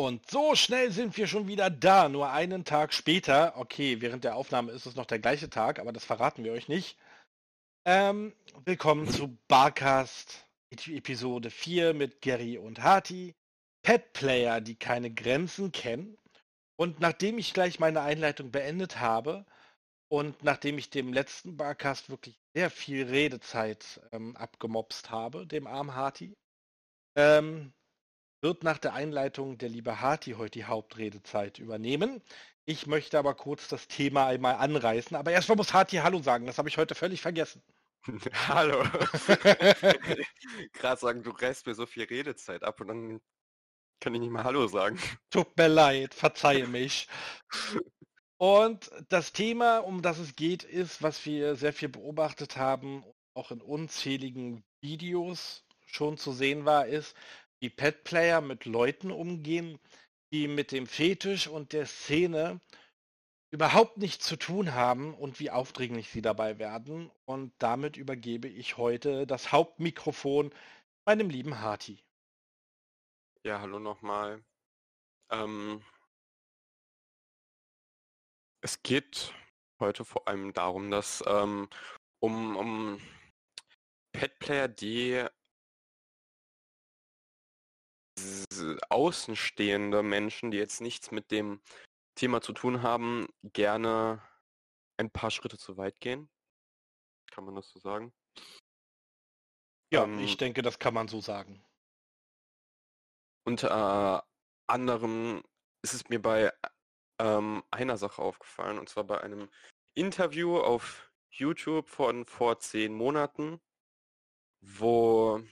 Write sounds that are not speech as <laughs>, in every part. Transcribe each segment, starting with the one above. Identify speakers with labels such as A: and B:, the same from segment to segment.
A: Und so schnell sind wir schon wieder da, nur einen Tag später. Okay, während der Aufnahme ist es noch der gleiche Tag, aber das verraten wir euch nicht. Ähm, willkommen zu Barcast Episode 4 mit Gary und Hati. Pet Player, die keine Grenzen kennen. Und nachdem ich gleich meine Einleitung beendet habe und nachdem ich dem letzten Barcast wirklich sehr viel Redezeit ähm, abgemopst habe, dem armen Hati, ähm, wird nach der Einleitung der liebe Harti heute die Hauptredezeit übernehmen. Ich möchte aber kurz das Thema einmal anreißen. Aber erstmal muss Harti Hallo sagen. Das habe ich heute völlig vergessen. <laughs>
B: Hallo. Gerade sagen, du reißt mir so viel Redezeit ab und dann kann ich nicht mal Hallo sagen.
A: Tut mir leid, verzeihe mich. Und das Thema, um das es geht, ist, was wir sehr viel beobachtet haben, auch in unzähligen Videos schon zu sehen war, ist, wie Pet-Player mit Leuten umgehen, die mit dem Fetisch und der Szene überhaupt nichts zu tun haben und wie aufdringlich sie dabei werden. Und damit übergebe ich heute das Hauptmikrofon meinem lieben Harti.
B: Ja, hallo nochmal. Ähm, es geht heute vor allem darum, dass ähm, um, um Pet-Player, die außenstehende Menschen, die jetzt nichts mit dem Thema zu tun haben, gerne ein paar Schritte zu weit gehen. Kann man das so sagen?
A: Ja, ähm, ich denke, das kann man so sagen.
B: Unter anderem ist es mir bei ähm, einer Sache aufgefallen, und zwar bei einem Interview auf YouTube von vor zehn Monaten, wo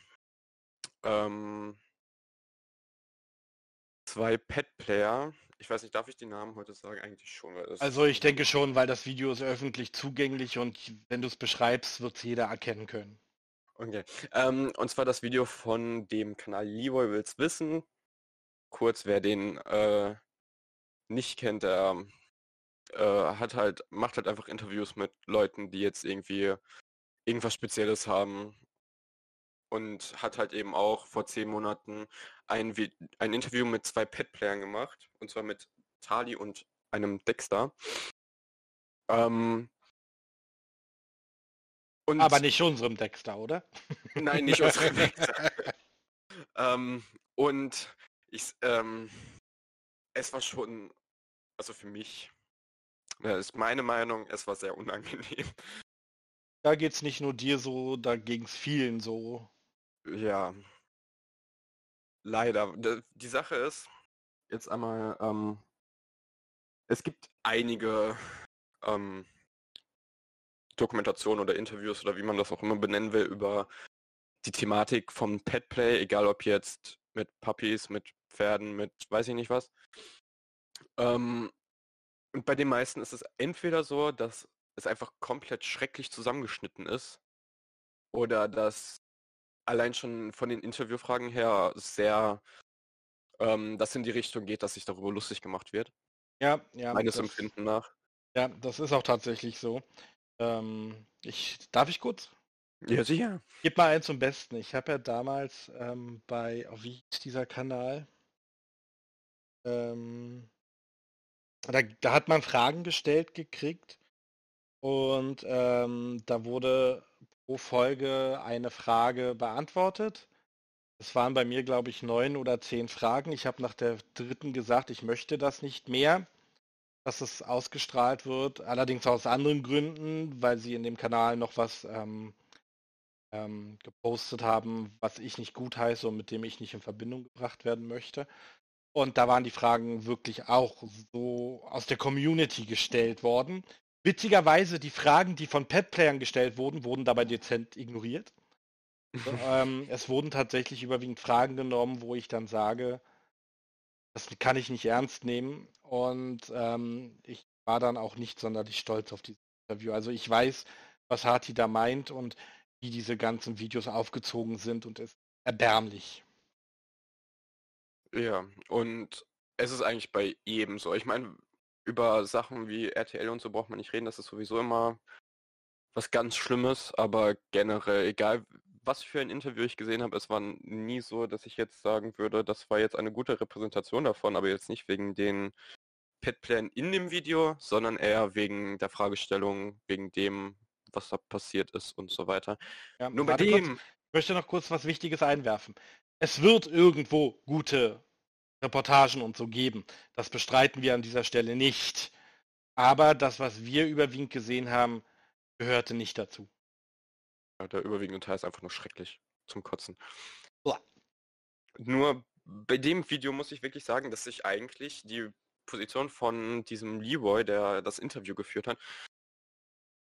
B: ähm, zwei Pet-Player. Ich weiß nicht, darf ich die Namen heute sagen? Eigentlich schon.
A: also ich denke schon, weil das Video ist öffentlich zugänglich und wenn du es beschreibst, wird es jeder erkennen können.
B: Okay. Ähm, und zwar das Video von dem Kanal Leroy Wills Wissen. Kurz, wer den äh, nicht kennt, der äh, hat halt, macht halt einfach Interviews mit Leuten, die jetzt irgendwie irgendwas Spezielles haben und hat halt eben auch vor zehn Monaten ein, ein Interview mit zwei Pet-Playern gemacht, und zwar mit Tali und einem Dexter. Ähm,
A: und Aber nicht unserem Dexter, oder? <laughs>
B: Nein, nicht unserem Dexter. <laughs> ähm, und ich, ähm, es war schon, also für mich, das ist meine Meinung, es war sehr unangenehm.
A: Da geht es nicht nur dir so, da ging es vielen so.
B: Ja. Leider. Die Sache ist, jetzt einmal, ähm, es gibt einige ähm, Dokumentationen oder Interviews oder wie man das auch immer benennen will, über die Thematik vom Petplay, egal ob jetzt mit Puppies, mit Pferden, mit weiß ich nicht was. Ähm, und bei den meisten ist es entweder so, dass es einfach komplett schrecklich zusammengeschnitten ist oder dass allein schon von den Interviewfragen her sehr, ähm, das in die Richtung geht, dass sich darüber lustig gemacht wird.
A: Ja, ja.
B: Meines das, Empfinden nach.
A: Ja, das ist auch tatsächlich so. Ähm, ich, darf ich kurz?
B: Ja, sicher.
A: Gib mal einen zum Besten. Ich habe ja damals ähm, bei, oh, wie ist dieser Kanal? Ähm, da, da, hat man Fragen gestellt gekriegt und ähm, da wurde pro Folge eine Frage beantwortet. Es waren bei mir, glaube ich, neun oder zehn Fragen. Ich habe nach der dritten gesagt, ich möchte das nicht mehr, dass es ausgestrahlt wird. Allerdings aus anderen Gründen, weil sie in dem Kanal noch was ähm, ähm, gepostet haben, was ich nicht gut heiße und mit dem ich nicht in Verbindung gebracht werden möchte. Und da waren die Fragen wirklich auch so aus der Community gestellt worden. Witzigerweise, die Fragen, die von Pet-Playern gestellt wurden, wurden dabei dezent ignoriert. <laughs> ähm, es wurden tatsächlich überwiegend Fragen genommen, wo ich dann sage, das kann ich nicht ernst nehmen. Und ähm, ich war dann auch nicht sonderlich stolz auf dieses Interview. Also ich weiß, was Hati da meint und wie diese ganzen Videos aufgezogen sind und es ist erbärmlich.
B: Ja, und es ist eigentlich bei jedem so. Ich meine, über Sachen wie RTL und so braucht man nicht reden, das ist sowieso immer was ganz Schlimmes, aber generell, egal was für ein Interview ich gesehen habe, es war nie so, dass ich jetzt sagen würde, das war jetzt eine gute Repräsentation davon, aber jetzt nicht wegen den Petplan in dem Video, sondern eher wegen der Fragestellung, wegen dem, was da passiert ist und so weiter.
A: Ja, Nur bei dem... Kurz, ich möchte noch kurz was Wichtiges einwerfen. Es wird irgendwo gute Reportagen und so geben. Das bestreiten wir an dieser Stelle nicht. Aber das, was wir überwiegend gesehen haben, gehörte nicht dazu.
B: Ja, der überwiegende Teil ist einfach nur schrecklich zum Kotzen. Boah. Nur bei dem Video muss ich wirklich sagen, dass sich eigentlich die Position von diesem Leroy, der das Interview geführt hat,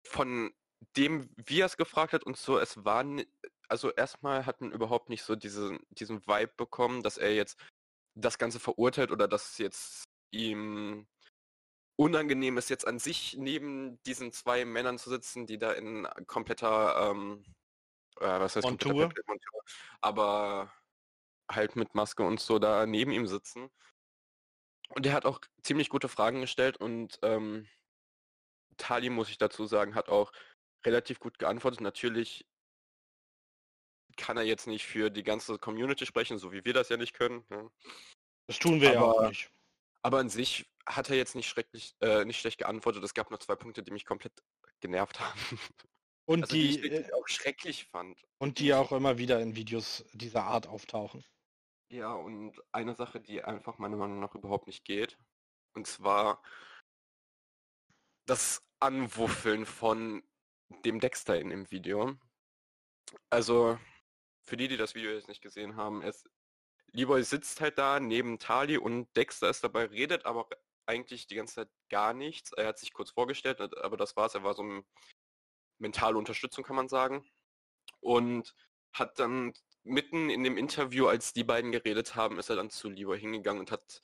B: von dem, wie er es gefragt hat und so, es war, also erstmal hat man überhaupt nicht so diese, diesen Vibe bekommen, dass er jetzt das Ganze verurteilt oder dass jetzt ihm unangenehm ist, jetzt an sich neben diesen zwei Männern zu sitzen, die da in kompletter, ähm, äh, was heißt
A: Montur?
B: Montur, aber halt mit Maske und so da neben ihm sitzen. Und er hat auch ziemlich gute Fragen gestellt und ähm, Tali, muss ich dazu sagen, hat auch relativ gut geantwortet. Natürlich kann er jetzt nicht für die ganze Community sprechen, so wie wir das ja nicht können. Ne?
A: Das tun wir aber, ja auch nicht.
B: Aber an sich hat er jetzt nicht schrecklich, äh, nicht schlecht geantwortet. Es gab noch zwei Punkte, die mich komplett genervt <laughs> haben.
A: Und also, die,
B: die ich äh, auch schrecklich fand.
A: Und die auch immer wieder in Videos dieser Art auftauchen.
B: Ja, und eine Sache, die einfach meiner Meinung nach überhaupt nicht geht, und zwar das Anwuffeln von dem Dexter in dem Video. Also, für die, die das Video jetzt nicht gesehen haben, es Leroy sitzt halt da neben Tali und Dexter ist dabei, redet aber eigentlich die ganze Zeit gar nichts. Er hat sich kurz vorgestellt, aber das war's. Er war so eine mentale Unterstützung, kann man sagen. Und hat dann mitten in dem Interview, als die beiden geredet haben, ist er dann zu Leroy hingegangen und hat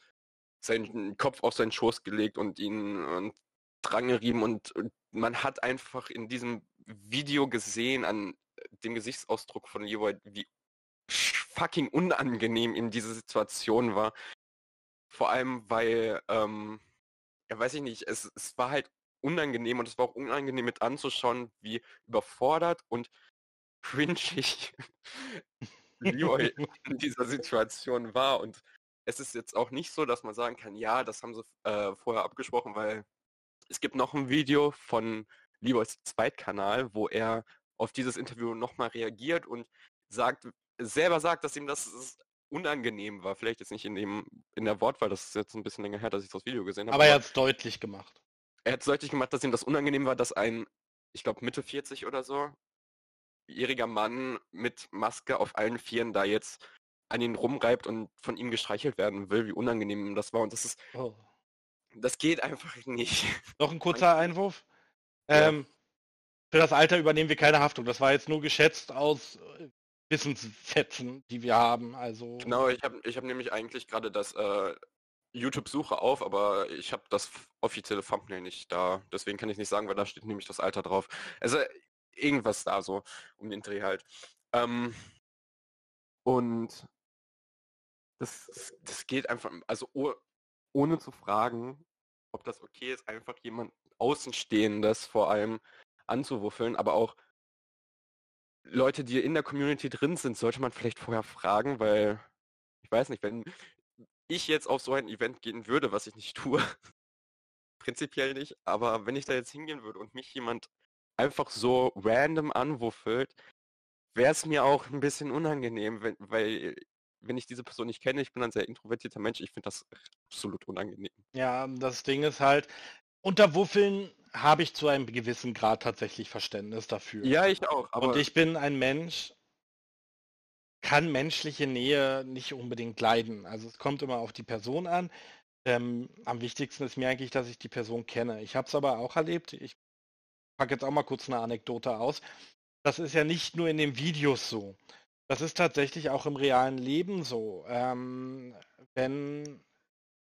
B: seinen Kopf auf seinen Schoß gelegt und ihn und drangerieben und, und man hat einfach in diesem Video gesehen an dem Gesichtsausdruck von Leroy, wie fucking unangenehm in dieser Situation war. Vor allem, weil, ähm, ja weiß ich nicht, es, es war halt unangenehm und es war auch unangenehm mit anzuschauen, wie überfordert und cringig <laughs> Leroy in dieser Situation war. Und es ist jetzt auch nicht so, dass man sagen kann, ja, das haben sie äh, vorher abgesprochen, weil es gibt noch ein Video von Leroys Zweitkanal, wo er auf dieses Interview nochmal reagiert und sagt, selber sagt, dass ihm das unangenehm war. Vielleicht jetzt nicht in dem in der Wortwahl, das ist jetzt ein bisschen länger her, dass ich das Video gesehen habe.
A: Aber er hat es deutlich gemacht.
B: Er hat es deutlich gemacht, dass ihm das unangenehm war, dass ein, ich glaube Mitte 40 oder so, jähriger Mann mit Maske auf allen Vieren da jetzt an ihn rumreibt und von ihm gestreichelt werden will, wie unangenehm das war. Und das ist. Oh. Das geht einfach nicht.
A: Noch ein <laughs> kurzer Einwurf. Ja. Ähm, für das Alter übernehmen wir keine Haftung. Das war jetzt nur geschätzt aus äh, Wissensfetzen, die wir haben. Also
B: genau, ich habe ich hab nämlich eigentlich gerade das äh, YouTube-Suche auf, aber ich habe das offizielle Thumbnail nicht da. Deswegen kann ich nicht sagen, weil da steht nämlich das Alter drauf. Also irgendwas da so um den Dreh halt. Ähm, und das, das geht einfach, also oh, ohne zu fragen, ob das okay ist, einfach jemand Außenstehendes vor allem anzuwuffeln, aber auch Leute, die in der Community drin sind, sollte man vielleicht vorher fragen, weil ich weiß nicht, wenn ich jetzt auf so ein Event gehen würde, was ich nicht <laughs> tue, prinzipiell nicht, aber wenn ich da jetzt hingehen würde und mich jemand einfach so random anwuffelt, wäre es mir auch ein bisschen unangenehm, wenn, weil wenn ich diese Person nicht kenne, ich bin ein sehr introvertierter Mensch, ich finde das absolut unangenehm.
A: Ja, das Ding ist halt, unter Wuffeln habe ich zu einem gewissen Grad tatsächlich Verständnis dafür.
B: Ja, ich auch.
A: Und ich bin ein Mensch, kann menschliche Nähe nicht unbedingt leiden. Also es kommt immer auf die Person an. Ähm, am wichtigsten ist mir eigentlich, dass ich die Person kenne. Ich habe es aber auch erlebt. Ich packe jetzt auch mal kurz eine Anekdote aus. Das ist ja nicht nur in den Videos so. Das ist tatsächlich auch im realen Leben so. Ähm, wenn,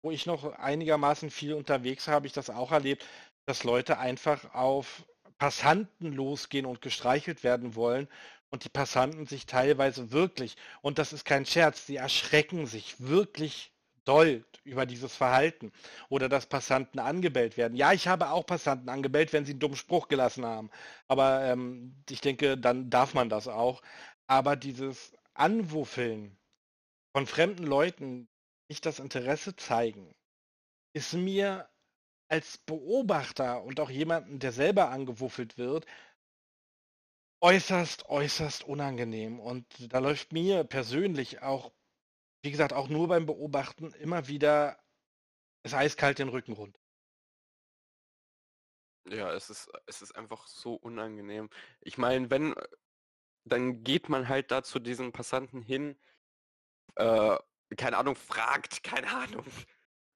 A: wo ich noch einigermaßen viel unterwegs war, habe ich das auch erlebt, dass Leute einfach auf Passanten losgehen und gestreichelt werden wollen und die Passanten sich teilweise wirklich, und das ist kein Scherz, sie erschrecken sich wirklich doll über dieses Verhalten oder dass Passanten angebellt werden. Ja, ich habe auch Passanten angebellt, wenn sie einen dummen Spruch gelassen haben. Aber ähm, ich denke, dann darf man das auch. Aber dieses Anwuffeln von fremden Leuten, nicht das Interesse zeigen, ist mir als Beobachter und auch jemanden, der selber angewuffelt wird, äußerst, äußerst unangenehm. Und da läuft mir persönlich auch, wie gesagt, auch nur beim Beobachten immer wieder es eiskalt den Rücken runter.
B: Ja, es ist, es ist einfach so unangenehm. Ich meine, wenn, dann geht man halt da zu diesen Passanten hin, äh, keine Ahnung, fragt, keine Ahnung.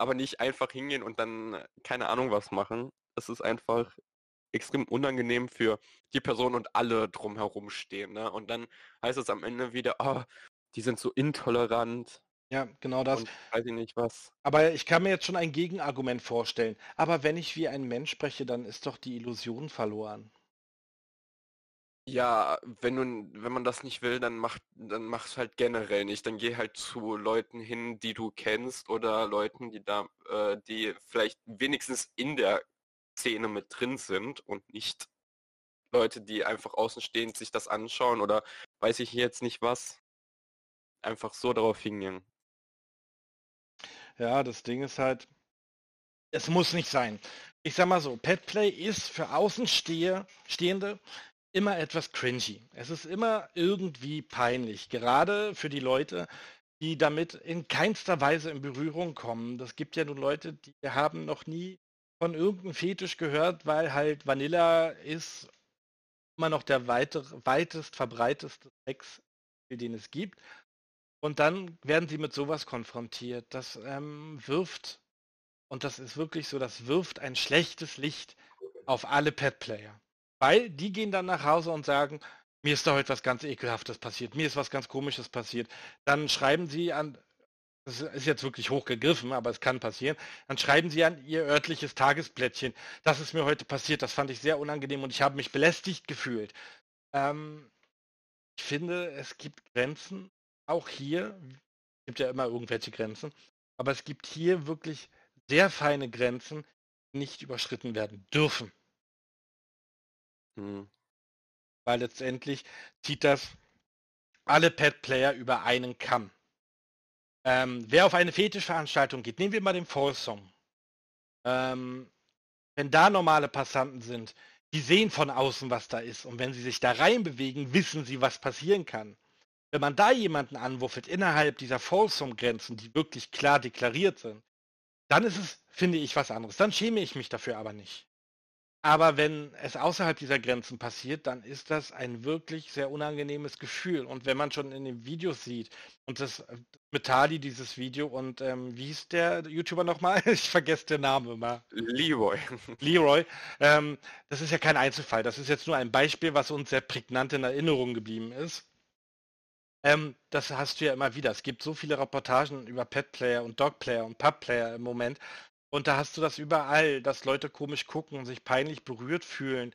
B: Aber nicht einfach hingehen und dann keine Ahnung was machen. Es ist einfach extrem unangenehm für die Person und alle drumherum stehen. Ne? Und dann heißt es am Ende wieder, oh, die sind so intolerant.
A: Ja, genau das.
B: Und weiß ich nicht was.
A: Aber ich kann mir jetzt schon ein Gegenargument vorstellen. Aber wenn ich wie ein Mensch spreche, dann ist doch die Illusion verloren.
B: Ja, wenn du, wenn man das nicht will, dann mach, dann mach's halt generell nicht. Dann geh halt zu Leuten hin, die du kennst oder Leuten, die da, äh, die vielleicht wenigstens in der Szene mit drin sind und nicht Leute, die einfach außenstehend sich das anschauen oder weiß ich jetzt nicht was, einfach so darauf hingehen.
A: Ja, das Ding ist halt, es muss nicht sein. Ich sag mal so, Petplay ist für Außenstehende immer etwas cringy. Es ist immer irgendwie peinlich, gerade für die Leute, die damit in keinster Weise in Berührung kommen. Das gibt ja nun Leute, die haben noch nie von irgendeinem Fetisch gehört, weil halt Vanilla ist immer noch der weite, weitest verbreiteste Sex, den es gibt. Und dann werden sie mit sowas konfrontiert. Das ähm, wirft, und das ist wirklich so, das wirft ein schlechtes Licht auf alle Pet-Player. Weil die gehen dann nach Hause und sagen, mir ist da heute was ganz Ekelhaftes passiert, mir ist was ganz Komisches passiert. Dann schreiben sie an, das ist jetzt wirklich hochgegriffen, aber es kann passieren, dann schreiben sie an ihr örtliches Tagesblättchen, das ist mir heute passiert, das fand ich sehr unangenehm und ich habe mich belästigt gefühlt. Ähm, ich finde, es gibt Grenzen, auch hier, es gibt ja immer irgendwelche Grenzen, aber es gibt hier wirklich sehr feine Grenzen, die nicht überschritten werden dürfen.
B: Hm.
A: Weil letztendlich zieht das alle Pet-Player über einen Kamm. Ähm, wer auf eine Fetischveranstaltung geht, nehmen wir mal den Fall-Song. Ähm, wenn da normale Passanten sind, die sehen von außen, was da ist. Und wenn sie sich da reinbewegen, wissen sie, was passieren kann. Wenn man da jemanden anwuffelt innerhalb dieser Folsom-Grenzen, die wirklich klar deklariert sind, dann ist es, finde ich, was anderes. Dann schäme ich mich dafür aber nicht. Aber wenn es außerhalb dieser Grenzen passiert, dann ist das ein wirklich sehr unangenehmes Gefühl. Und wenn man schon in den Videos sieht, und das äh, mit Tali dieses Video und ähm, wie hieß der YouTuber nochmal? <laughs> Ich vergesse den Namen immer.
B: Leroy.
A: Leroy. Ähm, das ist ja kein Einzelfall. Das ist jetzt nur ein Beispiel, was uns sehr prägnant in Erinnerung geblieben ist. Ähm, das hast du ja immer wieder. Es gibt so viele Reportagen über Pet-Player und Dog-Player und Pub-Player im Moment, und da hast du das überall, dass Leute komisch gucken sich peinlich berührt fühlen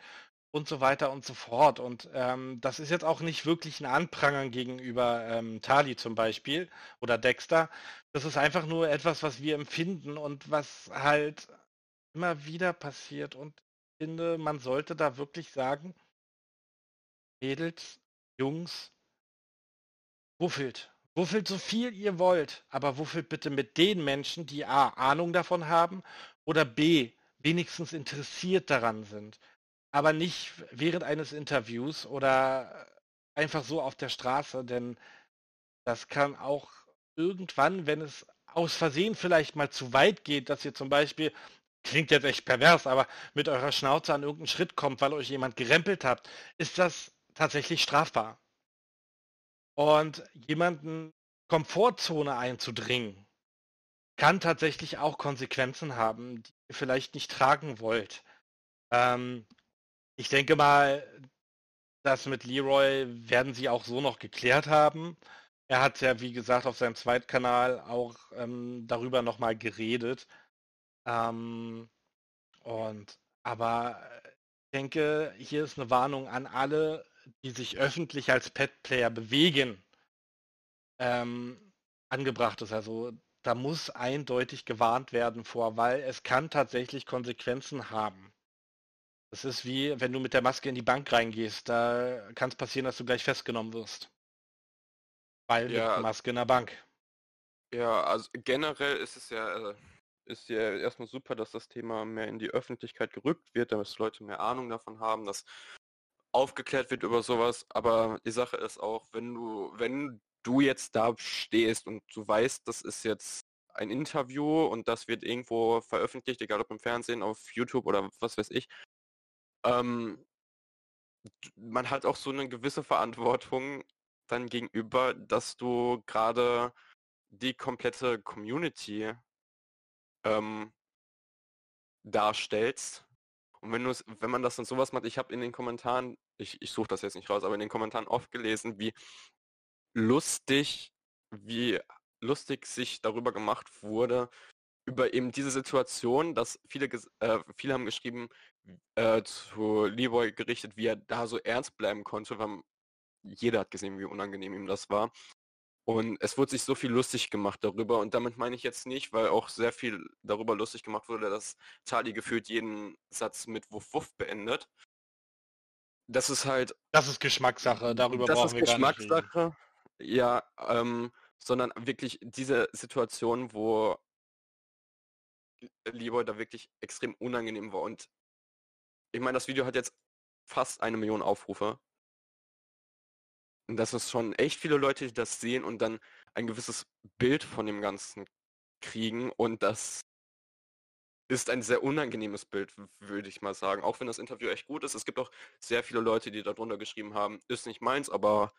A: und so weiter und so fort. Und ähm, das ist jetzt auch nicht wirklich ein Anprangern gegenüber ähm, Tali zum Beispiel oder Dexter. Das ist einfach nur etwas, was wir empfinden und was halt immer wieder passiert. Und ich finde, man sollte da wirklich sagen, Mädels, Jungs, wuffelt. Wuffelt so viel ihr wollt, aber wuffelt bitte mit den Menschen, die A, Ahnung davon haben oder B, wenigstens interessiert daran sind. Aber nicht während eines Interviews oder einfach so auf der Straße, denn das kann auch irgendwann, wenn es aus Versehen vielleicht mal zu weit geht, dass ihr zum Beispiel, klingt jetzt echt pervers, aber mit eurer Schnauze an irgendeinen Schritt kommt, weil euch jemand gerempelt habt, ist das tatsächlich strafbar. Und jemanden Komfortzone einzudringen, kann tatsächlich auch Konsequenzen haben, die ihr vielleicht nicht tragen wollt. Ähm, ich denke mal, das mit Leroy werden sie auch so noch geklärt haben. Er hat ja, wie gesagt, auf seinem Zweitkanal auch ähm, darüber nochmal geredet. Ähm, und aber ich denke, hier ist eine Warnung an alle, die sich öffentlich als Pet-Player bewegen, ähm, angebracht ist. Also da muss eindeutig gewarnt werden vor, weil es kann tatsächlich Konsequenzen haben. Das ist wie, wenn du mit der Maske in die Bank reingehst, da kann es passieren, dass du gleich festgenommen wirst. Weil
B: Ja.
A: mit Maske in der Bank.
B: Ja, also generell ist es ja, äh, ist ja erstmal super, dass das Thema mehr in die Öffentlichkeit gerückt wird, dass Leute mehr Ahnung davon haben, dass aufgeklärt wird über sowas. Aber die Sache ist auch, wenn du, wenn du jetzt da stehst und du weißt, das ist jetzt ein Interview und das wird irgendwo veröffentlicht, egal ob im Fernsehen, auf YouTube oder was weiß ich, ähm, man hat auch so eine gewisse Verantwortung dann gegenüber, dass du gerade die komplette Community ähm, darstellst. Und wenn wenn man das dann sowas macht, ich habe in den Kommentaren, ich, ich suche das jetzt nicht raus, aber in den Kommentaren oft gelesen, wie lustig, wie lustig sich darüber gemacht wurde, über eben diese Situation, dass viele, äh, viele haben geschrieben, äh, zu Leroy gerichtet, wie er da so ernst bleiben konnte, weil jeder hat gesehen, wie unangenehm ihm das war. Und es wurde sich so viel lustig gemacht darüber und damit meine ich jetzt nicht, weil auch sehr viel darüber lustig gemacht wurde, dass Charlie gefühlt jeden Satz mit Wuff Wuff beendet. Das ist halt,
A: Das ist Geschmackssache, darüber
B: das
A: brauchen
B: ist
A: wir gar nicht reden.
B: Geschmackssache. Ja, ähm, sondern wirklich diese Situation, wo Leroy da wirklich extrem unangenehm war. Und ich meine, das Video hat jetzt fast eine Million Aufrufe. Und das ist schon echt viele Leute, die das sehen und dann ein gewisses Bild von dem Ganzen kriegen. Und das ist ein sehr unangenehmes Bild, würde ich mal sagen. Auch wenn das Interview echt gut ist. Es gibt auch sehr viele Leute, die darunter geschrieben haben, ist nicht meins, aber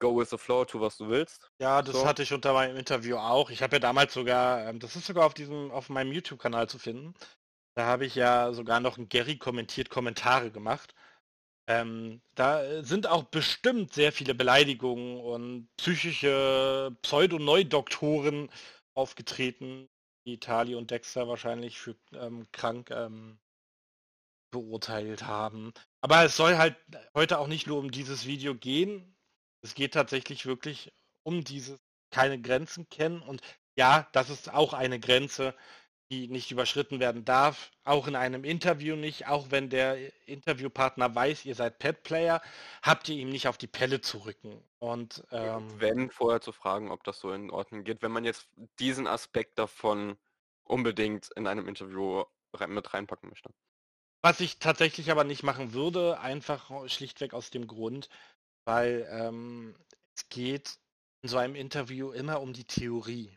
B: go with the flow, tu was du willst.
A: Ja, das
B: So.
A: hatte ich unter meinem Interview auch. Ich habe ja damals sogar, ähm, das ist sogar auf diesem, auf meinem YouTube-Kanal zu finden. Da habe ich ja sogar noch ein Gary kommentiert Kommentare gemacht. Ähm, da sind auch bestimmt sehr viele Beleidigungen und psychische Pseudo-Neudoktoren aufgetreten, die Tali und Dexter wahrscheinlich für ähm, krank ähm, beurteilt haben. Aber es soll halt heute auch nicht nur um dieses Video gehen. Es geht tatsächlich wirklich um dieses keine Grenzen kennen. Und ja, das ist auch eine Grenze, die nicht überschritten werden darf. Auch in einem Interview nicht. Auch wenn der Interviewpartner weiß, ihr seid Pet-Player, habt ihr ihm nicht auf die Pelle zu rücken. Und ähm,
B: Wenn vorher zu fragen, ob das so in Ordnung geht, wenn man jetzt diesen Aspekt davon unbedingt in einem Interview mit reinpacken möchte.
A: Was ich tatsächlich aber nicht machen würde, einfach schlichtweg aus dem Grund, weil ähm, es geht in so einem Interview immer um die Theorie.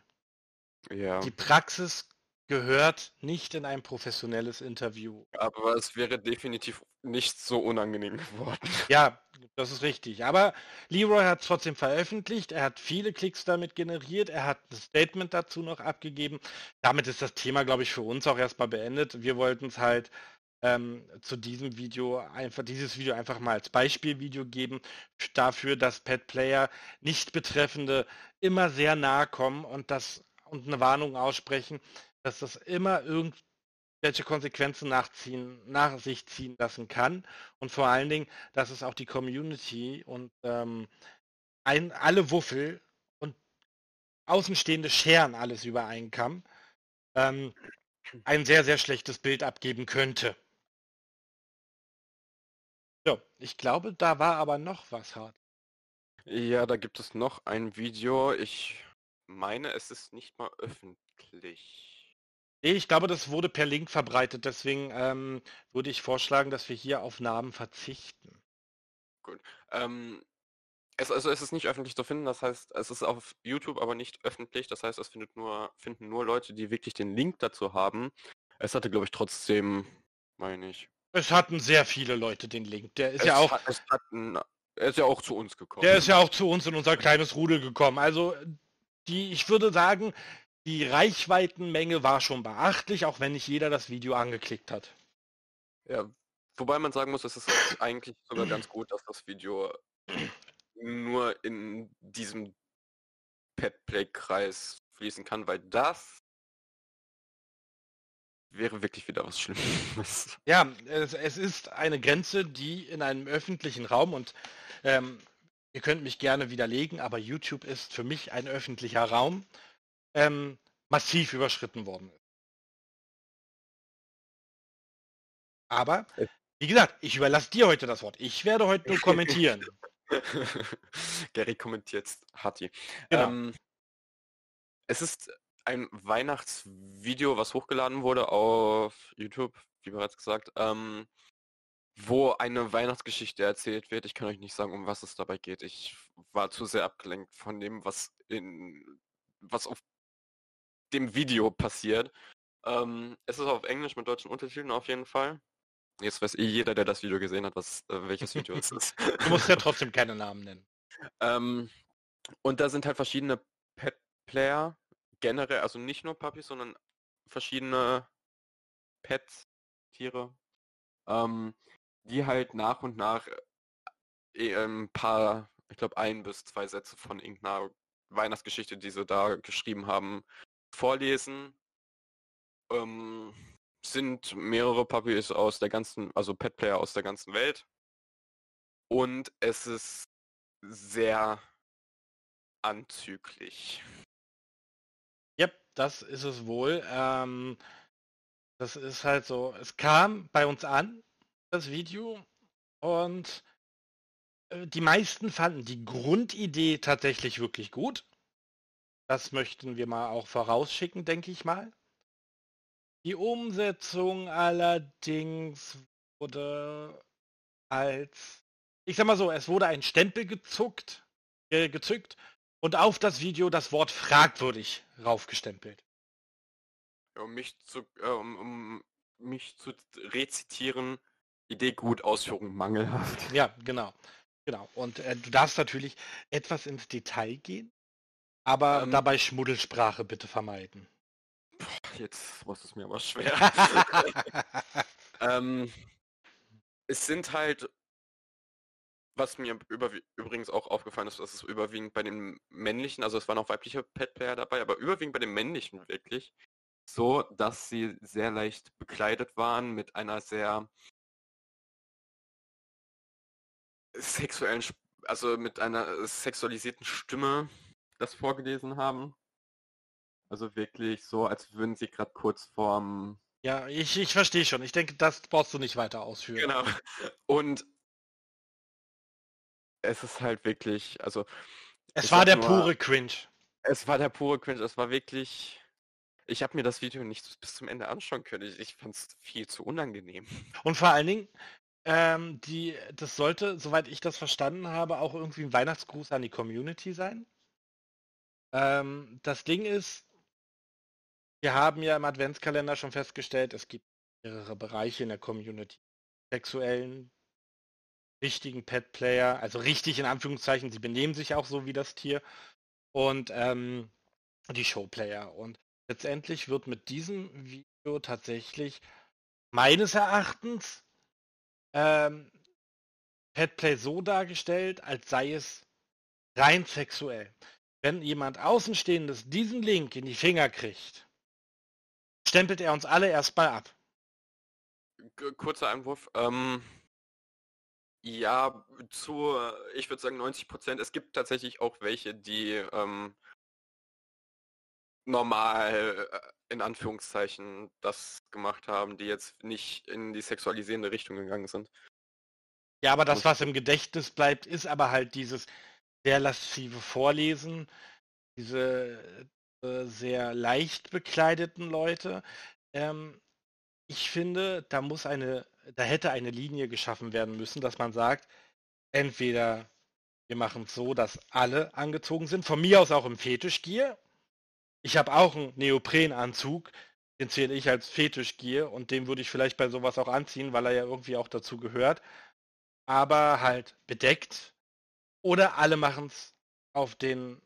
B: Ja.
A: Die Praxis gehört nicht in ein professionelles Interview.
B: Aber es wäre definitiv nicht so unangenehm geworden. <laughs>
A: Ja, das ist richtig. Aber Leroy hat es trotzdem veröffentlicht. Er hat viele Klicks damit generiert. Er hat ein Statement dazu noch abgegeben. Damit ist das Thema, glaube ich, für uns auch erstmal beendet. Wir wollten es halt ähm, zu diesem Video einfach dieses Video einfach mal als Beispielvideo geben dafür, dass Pet Player nicht Betreffende immer sehr nahe kommen und das und eine Warnung aussprechen, dass das immer irgendwelche Konsequenzen nachziehen, nach sich ziehen lassen kann und vor allen Dingen, dass es auch die Community und ähm, ein, alle Wuffel und Außenstehende scheren alles über einen Kamm, ähm, ein sehr, sehr schlechtes Bild abgeben könnte. So, ich glaube, da war aber noch was hart.
B: Ja, da gibt es noch ein Video. Ich meine, es ist nicht mal öffentlich.
A: Nee, ich glaube, das wurde per Link verbreitet, deswegen ähm, würde ich vorschlagen, dass wir hier auf Namen verzichten.
B: Ähm, es, also es ist nicht öffentlich zu finden, das heißt, es ist auf YouTube, aber nicht öffentlich. Das heißt, es findet nur, finden nur Leute, die wirklich den Link dazu haben. Es hatte, glaube ich, trotzdem, meine ich.
A: Es hatten sehr viele Leute den Link. Der ist
B: es
A: ja auch,
B: Hat, es hat ein, er ist ja auch zu uns gekommen.
A: der ist ja auch zu uns in unser kleines Rudel gekommen. Also die, ich würde sagen, die Reichweitenmenge war schon beachtlich, auch wenn nicht jeder das Video angeklickt hat.
B: Ja, wobei man sagen muss, es ist eigentlich sogar ganz gut, dass das Video nur in diesem Petplay-Kreis fließen kann, weil das wäre wirklich wieder was Schlimmes.
A: Ja, es, es ist eine Grenze, die in einem öffentlichen Raum und ähm, ihr könnt mich gerne widerlegen, aber YouTube ist für mich ein öffentlicher Raum, ähm, massiv überschritten worden ist. Aber,
B: Äh.
A: wie gesagt, ich überlasse dir heute das Wort. Ich werde heute nur kommentieren. <laughs>
B: Gary kommentiert Hatti.
A: Genau.
B: Ähm, es ist ein Weihnachtsvideo, was hochgeladen wurde auf YouTube, wie bereits gesagt, ähm, wo eine Weihnachtsgeschichte erzählt wird. Ich kann euch nicht sagen, um was es dabei geht. Ich war zu sehr abgelenkt von dem, was in was auf dem Video passiert. Ähm, es ist auf Englisch mit deutschen Untertiteln auf jeden Fall. Jetzt weiß eh jeder, der das Video gesehen hat, was äh, welches Video es ist.
A: Du musst ja trotzdem keine Namen nennen. <laughs>
B: Ähm, und da sind halt verschiedene Pet-Player, generell, also nicht nur Puppies, sondern verschiedene Pets, Tiere, ähm, die halt nach und nach äh, ein paar, ich glaube ein bis zwei Sätze von irgendeiner Weihnachtsgeschichte, die sie da geschrieben haben, vorlesen. Ähm, sind mehrere Puppies aus der ganzen, also Pet-Player aus der ganzen Welt. Und es ist sehr anzüglich.
A: Yep, das ist es wohl. Ähm, das ist halt so. Es kam bei uns an, das Video, und äh, die meisten fanden die Grundidee tatsächlich wirklich gut. Das möchten wir mal auch vorausschicken, denke ich mal. Die Umsetzung allerdings wurde als, ich sag mal so, es wurde ein Stempel gezuckt, äh, gezückt und auf das Video das Wort fragwürdig raufgestempelt.
B: Um mich zu, äh, um, um mich zu rezitieren, Idee gut, Ausführung mangelhaft.
A: Ja, genau. Genau. Und äh, du darfst natürlich etwas ins Detail gehen, aber ähm, dabei Schmuddelsprache bitte vermeiden.
B: Jetzt muss es mir aber schwer. <laughs> ähm, es sind halt, was mir übrigens auch aufgefallen ist, dass es überwiegend bei den männlichen, also es waren auch weibliche Pet-Player dabei, aber überwiegend bei den männlichen wirklich so, dass sie sehr leicht bekleidet waren mit einer sehr sexuellen, also mit einer sexualisierten Stimme das vorgelesen haben. Also wirklich so, als würden sie gerade kurz vorm...
A: Ja, ich, ich verstehe schon. Ich denke, das brauchst du nicht weiter ausführen.
B: Genau. <laughs> Und es ist halt wirklich, also...
A: Es war der nur, pure Cringe.
B: Es war der pure Cringe. Es war wirklich... Ich habe mir das Video nicht bis zum Ende anschauen können. Ich, ich fand es viel zu unangenehm. <laughs>
A: Und vor allen Dingen, ähm, die, das sollte, soweit ich das verstanden habe, auch irgendwie ein Weihnachtsgruß an die Community sein. Ähm, das Ding ist, wir haben ja im Adventskalender schon festgestellt, es gibt mehrere Bereiche in der Community. Sexuellen, richtigen Pet-Player, also richtig in Anführungszeichen, sie benehmen sich auch so wie das Tier. Und ähm, die Showplayer. Und letztendlich wird mit diesem Video tatsächlich meines Erachtens ähm, Petplay so dargestellt, als sei es rein sexuell. Wenn jemand Außenstehendes diesen Link in die Finger kriegt, stempelt er uns alle erstmal ab.
B: Kurzer Einwurf. Ähm, ja, zu, ich würde sagen 90 Prozent. Es gibt tatsächlich auch welche, die ähm, normal äh, in Anführungszeichen das gemacht haben, die jetzt nicht in die sexualisierende Richtung gegangen sind.
A: Ja, aber das, was im Gedächtnis bleibt, ist aber halt dieses sehr laszive Vorlesen, diese äh, sehr leicht bekleideten Leute. Ähm, ich finde, da muss eine, da hätte eine Linie geschaffen werden müssen, dass man sagt, entweder wir machen es so, dass alle angezogen sind, von mir aus auch im Fetischgier, ich habe auch einen Neoprenanzug, den zähle ich als Fetischgier und den würde ich vielleicht bei sowas auch anziehen, weil er ja irgendwie auch dazu gehört. Aber halt bedeckt. Oder alle machen es auf den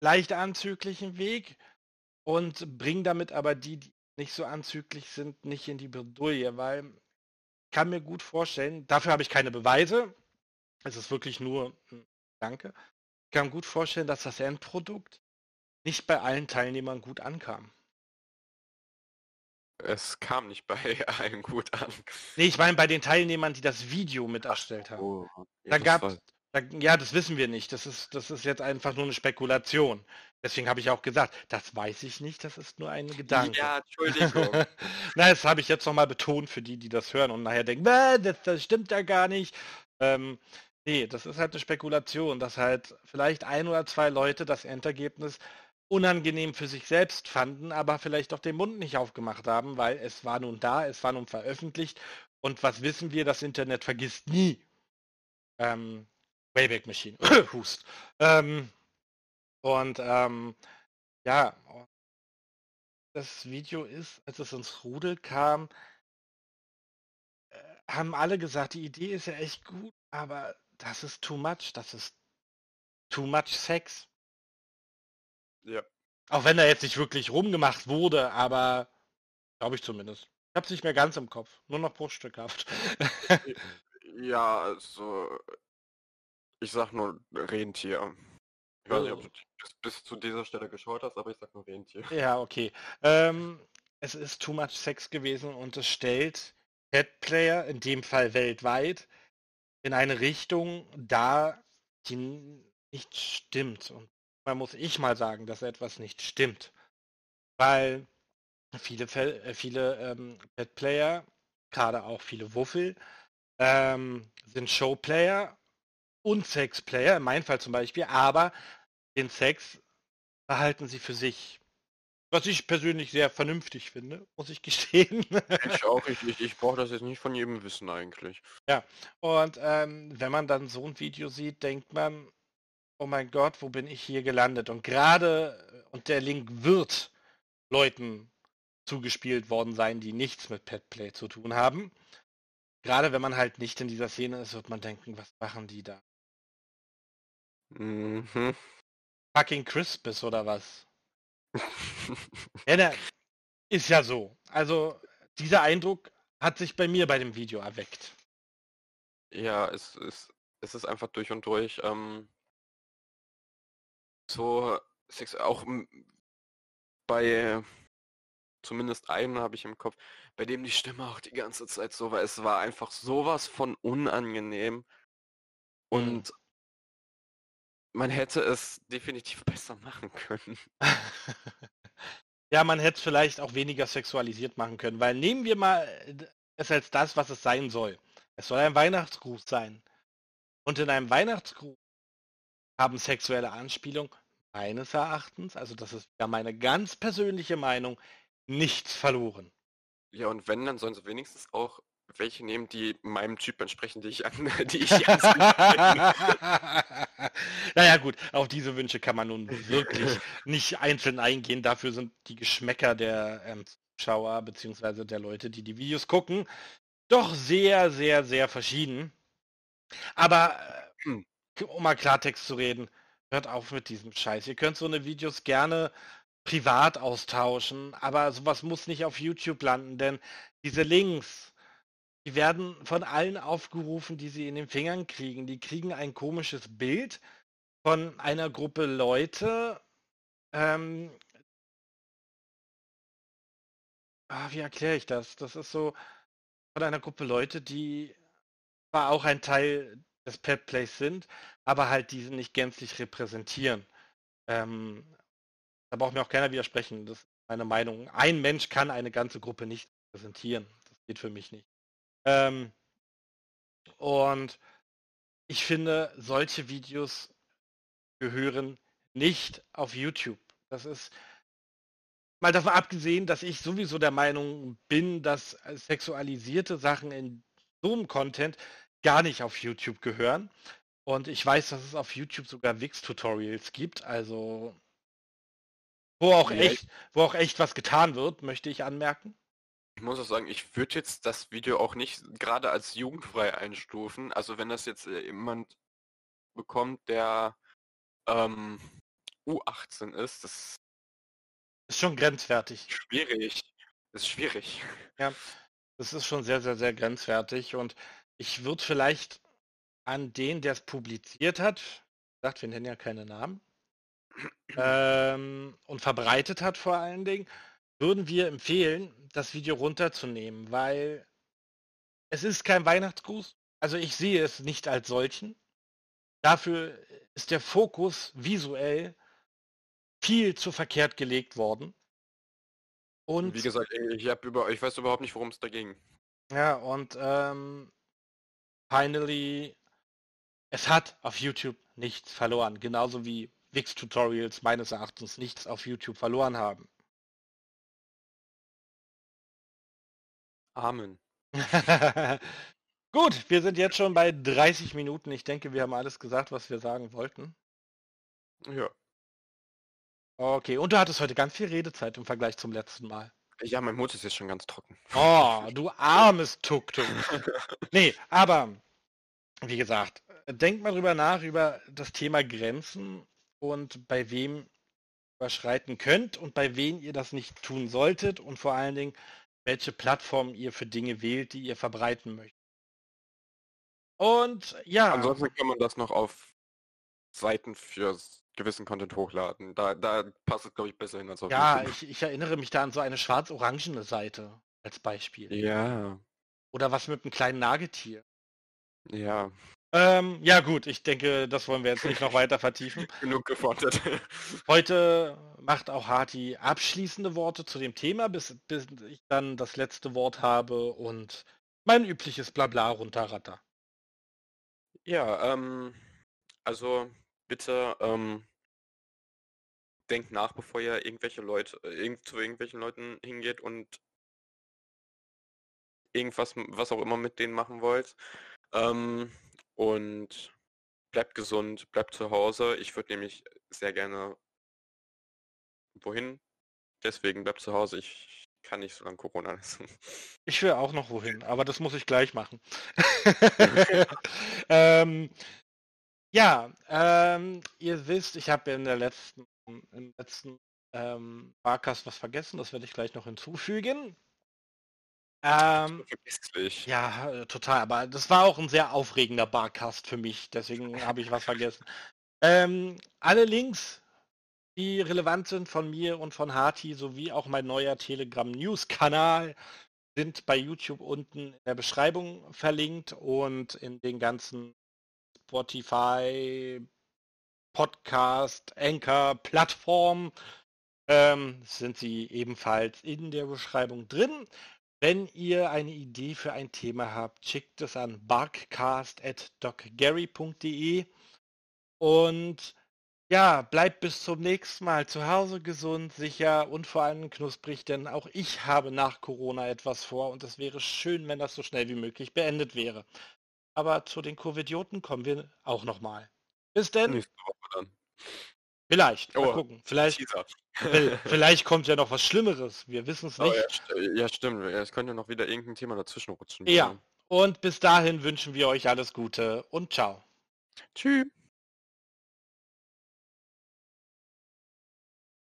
A: leicht anzüglichen Weg und bringen damit aber die, die nicht so anzüglich sind, nicht in die Bredouille, weil ich kann mir gut vorstellen, dafür habe ich keine Beweise, es ist wirklich nur ein Danke, ich kann gut vorstellen, dass das Endprodukt nicht bei allen Teilnehmern gut ankam.
B: Es kam nicht bei <laughs> allen gut an.
A: Nee, ich meine bei den Teilnehmern, die das Video mit erstellt haben. Oh, da gab ja, das wissen wir nicht. Das ist, das ist jetzt einfach nur eine Spekulation. Deswegen habe ich auch gesagt, das weiß ich nicht, das ist nur ein Gedanke. Ja, Entschuldigung. <laughs> Na, das habe ich jetzt nochmal betont für die, die das hören und nachher denken, das, das stimmt ja gar nicht. Ähm, Nee, das ist halt eine Spekulation, dass halt vielleicht ein oder zwei Leute das Endergebnis unangenehm für sich selbst fanden, aber vielleicht auch den Mund nicht aufgemacht haben, weil es war nun da, es war nun veröffentlicht und was wissen wir, das Internet vergisst nie. Ähm, Wayback Machine. <laughs> Hust. Ähm, und ähm, ja, das Video ist, als es ins Rudel kam, äh, haben alle gesagt, die Idee ist ja echt gut, aber das ist too much, das ist too much Sex.
B: Ja.
A: Auch wenn da jetzt nicht wirklich rumgemacht wurde, aber glaube ich zumindest. Ich habe es nicht mehr ganz im Kopf, nur noch bruchstückhaft.
B: ja, also ich sag nur Rentier. Ich weiß nicht, ob du bis, bis, zu dieser Stelle geschaut hast, aber ich sag nur Rentier.
A: Ja, okay. Ähm, es ist too much Sex gewesen und es stellt Pet Player, in dem Fall weltweit, in eine Richtung dar, die nicht stimmt. Und man muss ich mal sagen, dass etwas nicht stimmt. Weil viele, äh, viele ähm, Pet-Player, gerade auch viele Wuffel, ähm, sind Showplayer und Sexplayer, in meinem Fall zum Beispiel, aber den Sex behalten sie für sich. Was ich persönlich sehr vernünftig finde, muss ich <laughs> gestehen.
B: Ich auch, ich, ich, ich brauche das jetzt nicht von jedem wissen eigentlich.
A: Ja, und ähm, wenn man dann so ein Video sieht, denkt man, oh mein Gott, wo bin ich hier gelandet? Und gerade, und der Link wird Leuten zugespielt worden sein, die nichts mit Petplay zu tun haben. Gerade wenn man halt nicht in dieser Szene ist, wird man denken, was machen die da?
B: Mhm.
A: Fucking Crispus oder was? ja, der ist ja so. Also dieser Eindruck hat sich bei mir bei dem Video erweckt.
B: Ja, es ist, es ist einfach durch und durch. Ähm, so Sex, auch bei zumindest einen habe ich im Kopf, bei dem die Stimme auch die ganze Zeit so war. Es war einfach sowas von unangenehm. Mhm. Und. Man hätte es definitiv <laughs> besser machen können.
A: ja, man hätte es vielleicht auch weniger sexualisiert machen können, weil nehmen wir mal es als das, was es sein soll. Es soll ein Weihnachtsgruß sein. Und in einem Weihnachtsgruß haben sexuelle Anspielungen meines Erachtens, also das ist ja meine ganz persönliche Meinung, nichts verloren.
B: Ja, und wenn, dann sollen sie wenigstens auch welche nehmen, die meinem Typ entsprechen, <laughs> die ich an, die ich
A: Naja gut, auf diese Wünsche kann man nun wirklich <laughs> nicht einzeln eingehen. Dafür sind die Geschmäcker der ähm, Zuschauer bzw. der Leute, die die Videos gucken, doch sehr, sehr, sehr verschieden. Aber äh, hm. um mal Klartext zu reden, hört auf mit diesem Scheiß. Ihr könnt so eine Videos gerne privat austauschen, aber sowas muss nicht auf YouTube landen, denn diese Links, die werden von allen aufgerufen, die sie in den Fingern kriegen. Die kriegen ein komisches Bild von einer Gruppe Leute. Ähm, ah, wie erkläre ich das? Das ist so von einer Gruppe Leute, die zwar auch ein Teil des Pet Plays sind, aber halt diese nicht gänzlich repräsentieren. Ähm, da braucht mir auch keiner widersprechen. Das ist meine Meinung. Ein Mensch kann eine ganze Gruppe nicht repräsentieren. Das geht für mich nicht. Ähm, und ich finde, solche Videos gehören nicht auf YouTube. Das ist mal davon abgesehen, dass ich sowieso der Meinung bin, dass sexualisierte Sachen in so einem Content gar nicht auf YouTube gehören. Und ich weiß, dass es auf YouTube sogar Wix-Tutorials gibt. Also wo auch echt, wo auch echt was getan wird, möchte ich anmerken.
B: Ich muss auch sagen, ich würde jetzt das Video auch nicht gerade als jugendfrei einstufen. Also wenn das jetzt äh, jemand bekommt, der ähm, U18 ist, das
A: ist schon grenzwertig.
B: Schwierig. Das ist schwierig.
A: Ja, das ist schon sehr, sehr, sehr grenzwertig. Und ich würde vielleicht an den, der es publiziert hat, sagt, wir nennen ja keine Namen, <clears throat> ähm, und verbreitet hat vor allen Dingen, würden wir empfehlen, das Video runterzunehmen, weil es ist kein Weihnachtsgruß. Also ich sehe es nicht als solchen. Dafür ist der Fokus visuell viel zu verkehrt gelegt worden.
B: Und wie gesagt, ich, hab über, ich weiß überhaupt nicht, worum es da ging.
A: Ja, und ähm, finally Es hat auf YouTube nichts verloren, genauso wie Wix-Tutorials meines Erachtens nichts auf YouTube verloren haben.
B: Amen. <laughs>
A: Gut, wir sind jetzt schon bei 30 Minuten. Ich denke, wir haben alles gesagt, was wir sagen wollten.
B: Ja.
A: Okay, und du hattest heute ganz viel Redezeit im Vergleich zum letzten Mal.
B: Ja, mein Mund ist jetzt schon ganz trocken.
A: Oh, du armes Tuk-Tuk. <laughs> nee, aber wie gesagt, denkt mal drüber nach, über das Thema Grenzen und bei wem überschreiten könnt und bei wem ihr das nicht tun solltet und vor allen Dingen, welche Plattform ihr für Dinge wählt, die ihr verbreiten möchtet. Und ja.
B: Ansonsten kann man das noch auf Seiten für gewissen Content hochladen. Da, da passt es, glaube ich, besser hin als auf
A: Ja, ich, ich erinnere mich da an so eine schwarz-orangene Seite als Beispiel.
B: Ja.
A: Oder was mit einem kleinen Nagetier.
B: Ja.
A: Ähm, ja gut, ich denke, das wollen wir jetzt nicht noch weiter vertiefen. <laughs>
B: Genug gefordert. <laughs>
A: Heute macht auch Harti abschließende Worte zu dem Thema, bis, bis ich dann das letzte Wort habe und mein übliches Blabla runterratter.
B: Ja, ähm, also bitte ähm, denkt nach, bevor ihr irgendwelche Leute, äh, zu irgendwelchen Leuten hingeht und irgendwas, was auch immer mit denen machen wollt. Ähm, und bleibt gesund, bleibt zu Hause. Ich würde nämlich sehr gerne wohin. Deswegen bleibt zu Hause. Ich kann nicht so lange Corona lassen. <laughs>
A: Ich will auch noch wohin, aber das muss ich gleich machen. <laughs> ähm, ja, ähm, ihr wisst, ich habe in der letzten, im letzten ähm, Barcast was vergessen, das werde ich gleich noch hinzufügen. Ähm, ja, äh, total, aber das war auch ein sehr aufregender Barcast für mich, deswegen habe ich was vergessen. Ähm, alle Links, die relevant sind von mir und von Harti, sowie auch mein neuer Telegram News-Kanal, sind bei YouTube unten in der Beschreibung verlinkt und in den ganzen Spotify, Podcast, Anchor, Plattformen ähm, sind sie ebenfalls in der Beschreibung drin. Wenn ihr eine Idee für ein Thema habt, schickt es an barkcast.docgary.de und ja, bleibt bis zum nächsten Mal zu Hause gesund, sicher und vor allem knusprig, denn auch ich habe nach Corona etwas vor und es wäre schön, wenn das so schnell wie möglich beendet wäre. Aber zu den Covidioten kommen wir auch nochmal. Bis denn. Vielleicht. Mal oh, gucken. Vielleicht, <laughs> vielleicht kommt ja noch was Schlimmeres. Wir wissen es nicht.
B: Oh, ja, ja, stimmt. Es könnte noch wieder irgendein Thema dazwischen rutschen.
A: Ja. Und bis dahin wünschen wir euch alles Gute und ciao.
B: Tschüss.